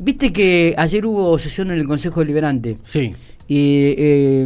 Viste que ayer hubo sesión en el Consejo Deliberante. Sí. Y eh,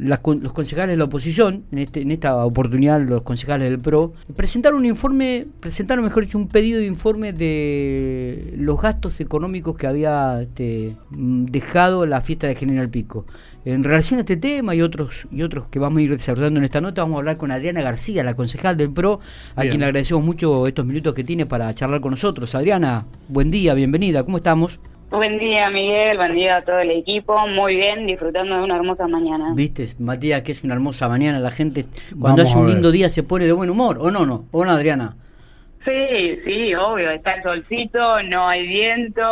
las los concejales de la oposición, en, este, en esta oportunidad los concejales del PRO, presentaron un informe, presentaron mejor dicho un pedido de informe de los gastos económicos que había este, dejado la fiesta de General Pico. En relación a este tema y otros y otros que vamos a ir desarrollando en esta nota, vamos a hablar con Adriana García, la concejal del PRO, a Bien. quien le agradecemos mucho estos minutos que tiene para charlar con nosotros. Adriana, buen día, bienvenida, ¿cómo estamos? Buen día, Miguel. Buen día a todo el equipo. Muy bien, disfrutando de una hermosa mañana. Viste, Matías, que es una hermosa mañana. La gente, cuando Vamos hace a un lindo día, se pone de buen humor. ¿O no, no? ¿O no, Adriana? Sí, sí, obvio. Está el solcito, no hay viento,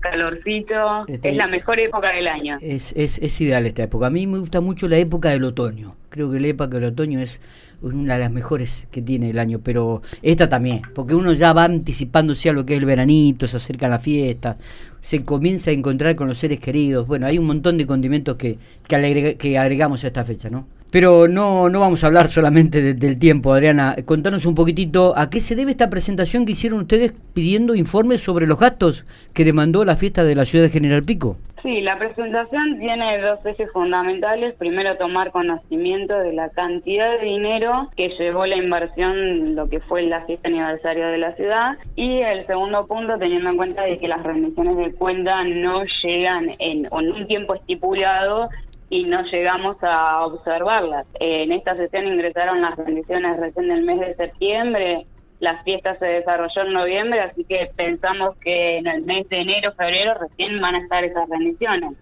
calorcito. Este- Es la mejor época del año. Es, es, es ideal esta época. A mí me gusta mucho la época del otoño. Creo que la época del otoño es una de las mejores que tiene el año. Pero esta también, porque uno ya va anticipándose a lo que es el veranito, se acerca la fiesta, se comienza a encontrar con los seres queridos. Bueno, hay un montón de condimentos que, que, agregamos a esta fecha, ¿no? Pero no, no vamos a hablar solamente de- del tiempo, Adriana. Contanos un poquitito a qué se debe esta presentación que hicieron ustedes pidiendo informes sobre los gastos que demandó la fiesta de la ciudad de General Pico. Sí, la presentación tiene dos ejes fundamentales. Primero, tomar conocimiento de la cantidad de dinero que llevó la inversión, lo que fue la fiesta aniversario de la ciudad. Y el segundo punto, teniendo en cuenta de que las rendiciones de cuenta no llegan en, en un tiempo estipulado y no llegamos a observarlas. En esta sesión ingresaron las rendiciones recién del mes de septiembre. La fiesta se desarrolló en noviembre, así que pensamos que en el mes de enero, febrero, recién van a estar esas rendiciones.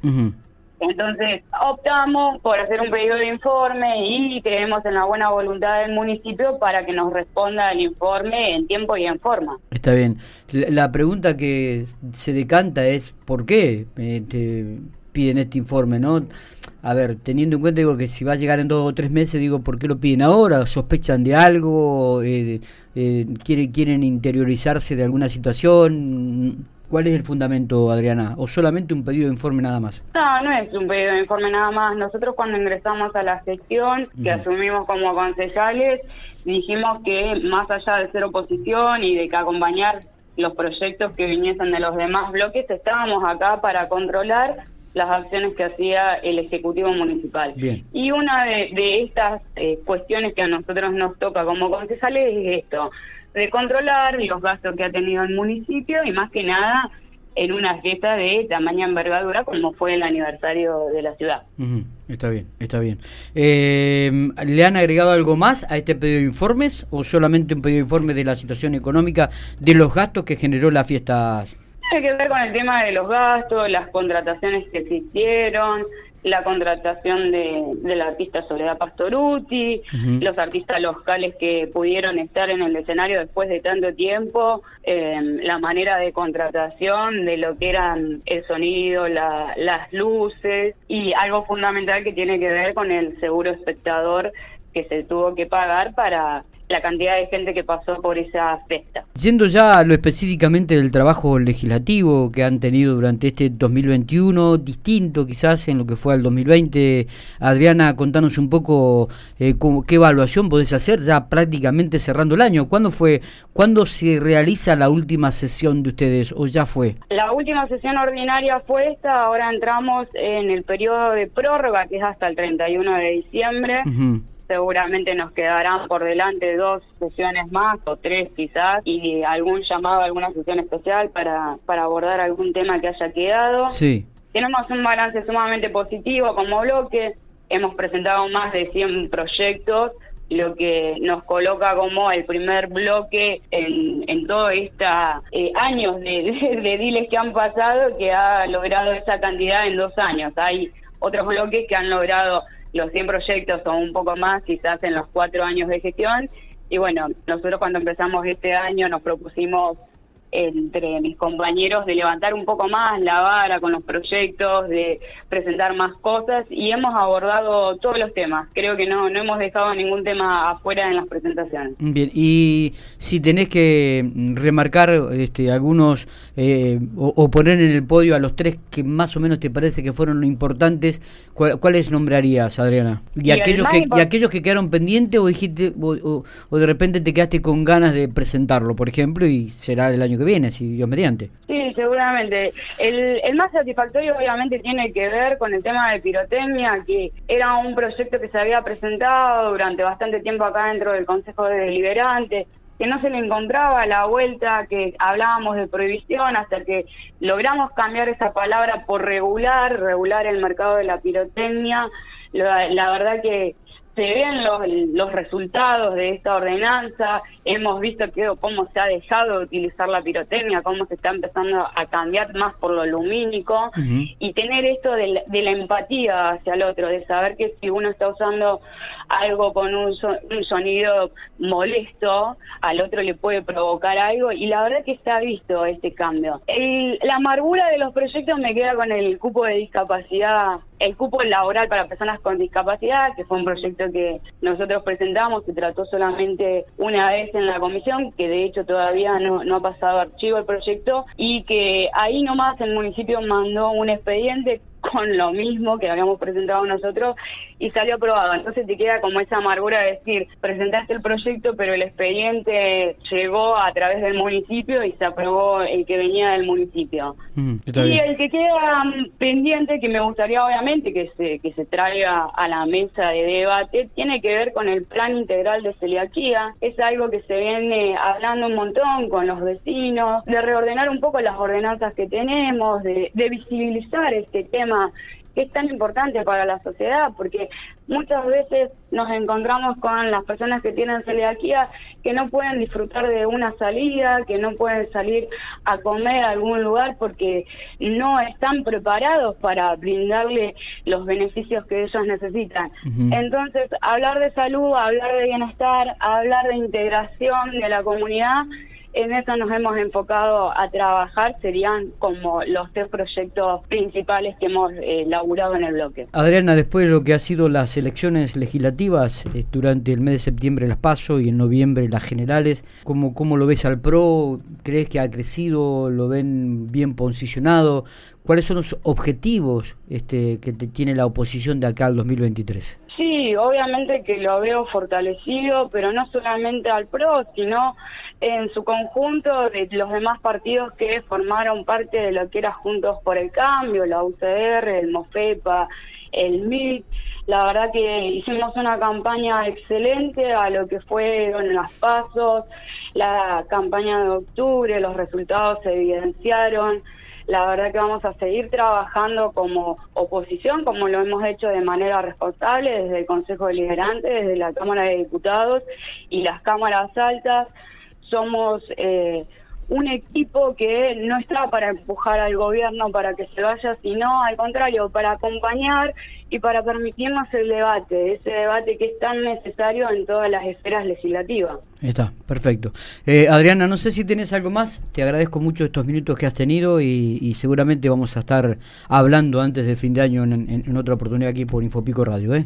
Entonces optamos por hacer un pedido de informe y creemos en la buena voluntad del municipio para que nos responda el informe en tiempo y en forma. Está bien. La, pregunta que se decanta es ¿por qué eh, te piden este informe, no? A ver, teniendo en cuenta digo que si va a llegar en dos o tres meses, digo, ¿por qué lo piden ahora? ¿Sospechan de algo? Eh, eh, ¿quieren, ¿Quieren interiorizarse de alguna situación? ¿Cuál es el fundamento, Adriana? ¿O solamente un pedido de informe nada más? No, no es un pedido de informe nada más. Nosotros cuando ingresamos a la gestión, que asumimos como concejales, dijimos que más allá de ser oposición y de que acompañar los proyectos que viniesen de los demás bloques, estábamos acá para controlar las acciones que hacía el Ejecutivo Municipal. Bien. Y una de, de estas eh, cuestiones que a nosotros nos toca como concejales es esto, de controlar los gastos que ha tenido el municipio y más que nada en una fiesta de tamaña envergadura como fue el aniversario de la ciudad. Está bien, está bien. Eh, ¿Le han agregado algo más a este pedido de informes o solamente un pedido de informe de la situación económica de los gastos que generó la fiesta? Tiene que ver con el tema de los gastos, las contrataciones que se hicieron, la contratación de, del artista Soledad Pastoruti, los artistas locales que pudieron estar en el escenario después de tanto tiempo, eh, la manera de contratación de lo que eran el sonido, la- las luces y algo fundamental que tiene que ver con el seguro espectador que se tuvo que pagar para la cantidad de gente que pasó por esa fiesta. Yendo ya a lo específicamente del trabajo legislativo que han tenido durante este 2021, distinto quizás en lo que fue al 2020, Adriana, contanos un poco eh, cómo- qué evaluación podés hacer ya prácticamente cerrando el año. ¿Cuándo fue, cuándo se realiza la última sesión de ustedes o ya fue? La última sesión ordinaria fue esta, ahora entramos en el periodo de prórroga que es hasta el 31 de diciembre. Ujú. Seguramente nos quedarán por delante dos sesiones más o tres quizás y algún llamado, alguna sesión especial para, para abordar algún tema que haya quedado. Sí. Tenemos un balance sumamente positivo como bloque, hemos presentado más de 100 proyectos, lo que nos coloca como el primer bloque en, en todos estos años de, de, de diles que han pasado que ha logrado esa cantidad en dos años. Hay otros bloques que han logrado los 100 proyectos o un poco más quizás en los cuatro años de gestión. Y bueno, nosotros cuando empezamos este año nos propusimos entre mis compañeros de levantar un poco más la vara con los proyectos, de presentar más cosas y hemos abordado todos los temas. Creo que no, no hemos dejado ningún tema afuera en las presentaciones. Bien, y si tenés que remarcar este, algunos eh, o, o poner en el podio a los tres que más o menos te parece que fueron importantes, ¿cuál- ¿cuáles nombrarías, Adriana? Y, Y el aquellos que, y aquellos que quedaron pendientes o dijiste o, o- o de repente te quedaste con ganas de presentarlo, por ejemplo, y será el año que viene, si Dios mediante. Sí, seguramente. El, más satisfactorio obviamente tiene que ver con el tema de pirotecnia, que era un proyecto que se había presentado durante bastante tiempo acá dentro del Consejo de Deliberante, que no se le encontraba la vuelta, que hablábamos de prohibición, hasta que logramos cambiar esa palabra por regular, regular el mercado de la pirotecnia. La, la verdad que se ven los, los resultados de esta ordenanza, hemos visto que cómo se ha dejado de utilizar la pirotecnia, cómo se está empezando a cambiar más por lo lumínico y tener esto de la, de la, empatía hacia el otro, de saber que si uno está usando algo con un, so, un sonido molesto, al otro le puede provocar algo y la verdad que se ha visto este cambio. El, la amargura de los proyectos me queda con el cupo de discapacidad, el cupo laboral para personas con discapacidad, que fue un proyecto que nosotros presentamos, se trató solamente una vez en la comisión, que de hecho todavía no, no ha pasado archivo el proyecto, y que ahí nomás el municipio mandó un expediente con lo mismo que habíamos presentado nosotros y salió aprobado. Entonces te queda como esa amargura de decir, presentaste el proyecto, pero el expediente llegó a través del municipio y se aprobó el que venía del municipio. Mm, y el que queda pendiente, que me gustaría obviamente que se, que se traiga a la mesa de debate, tiene que ver con el plan integral de celiaquía. Es algo que se viene hablando un montón con los vecinos, de reordenar un poco las ordenanzas que tenemos, de, de visibilizar este tema que es tan importante para la sociedad, porque muchas veces nos encontramos con las personas que tienen celiaquía que no pueden disfrutar de una salida, que no pueden salir a comer a algún lugar porque no están preparados para brindarle los beneficios que ellos necesitan. Entonces, hablar de salud, hablar de bienestar, hablar de integración de la comunidad en eso nos hemos enfocado a trabajar, serían como los tres proyectos principales que hemos eh, laburado en el bloque. Adriana, después de lo que ha sido las elecciones legislativas eh, durante el mes de septiembre las PASO y en noviembre las generales, ¿cómo, ¿cómo lo ves al PRO? ¿Crees que ha crecido? ¿Lo ven bien posicionado? ¿Cuáles son los objetivos este, que tiene la oposición de acá al 2023? Sí, obviamente que lo veo fortalecido, pero no solamente al PRO, sino en su conjunto de los demás partidos que formaron parte de lo que era Juntos por el Cambio, la UCR, el MOFEPA, el MIT. La verdad que hicimos una campaña excelente a lo que fueron las pasos, la campaña de octubre, los resultados se evidenciaron. La verdad que vamos a seguir trabajando como oposición, como lo hemos hecho de manera responsable desde el Consejo Deliberante, desde la Cámara de Diputados y las cámaras altas. Somos eh, un equipo que no está para empujar al gobierno para que se vaya, sino al contrario, para acompañar y para permitirnos el debate, ese debate que es tan necesario en todas las esferas legislativas. Está, perfecto. Eh, Adriana, no sé si tienes algo más, te agradezco mucho estos minutos que has tenido y, seguramente vamos a estar hablando antes de fin de año en, en otra oportunidad aquí por Infopico Radio. ¿eh?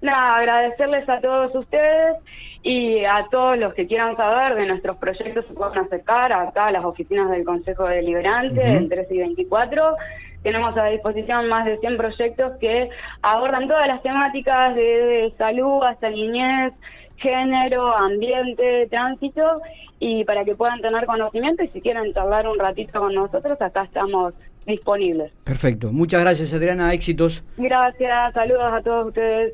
Nada, agradecerles a todos ustedes y a todos los que quieran saber de nuestros proyectos se pueden acercar acá a las oficinas del Consejo Deliberante, uh -huh. 13 y 24. Tenemos a disposición más de 100 proyectos que abordan todas las temáticas de salud hasta niñez, género, ambiente, tránsito, y para que puedan tener conocimiento y si quieren charlar un ratito con nosotros, acá estamos disponibles. Perfecto. Muchas gracias, Adriana. Éxitos. Gracias. Saludos a todos ustedes.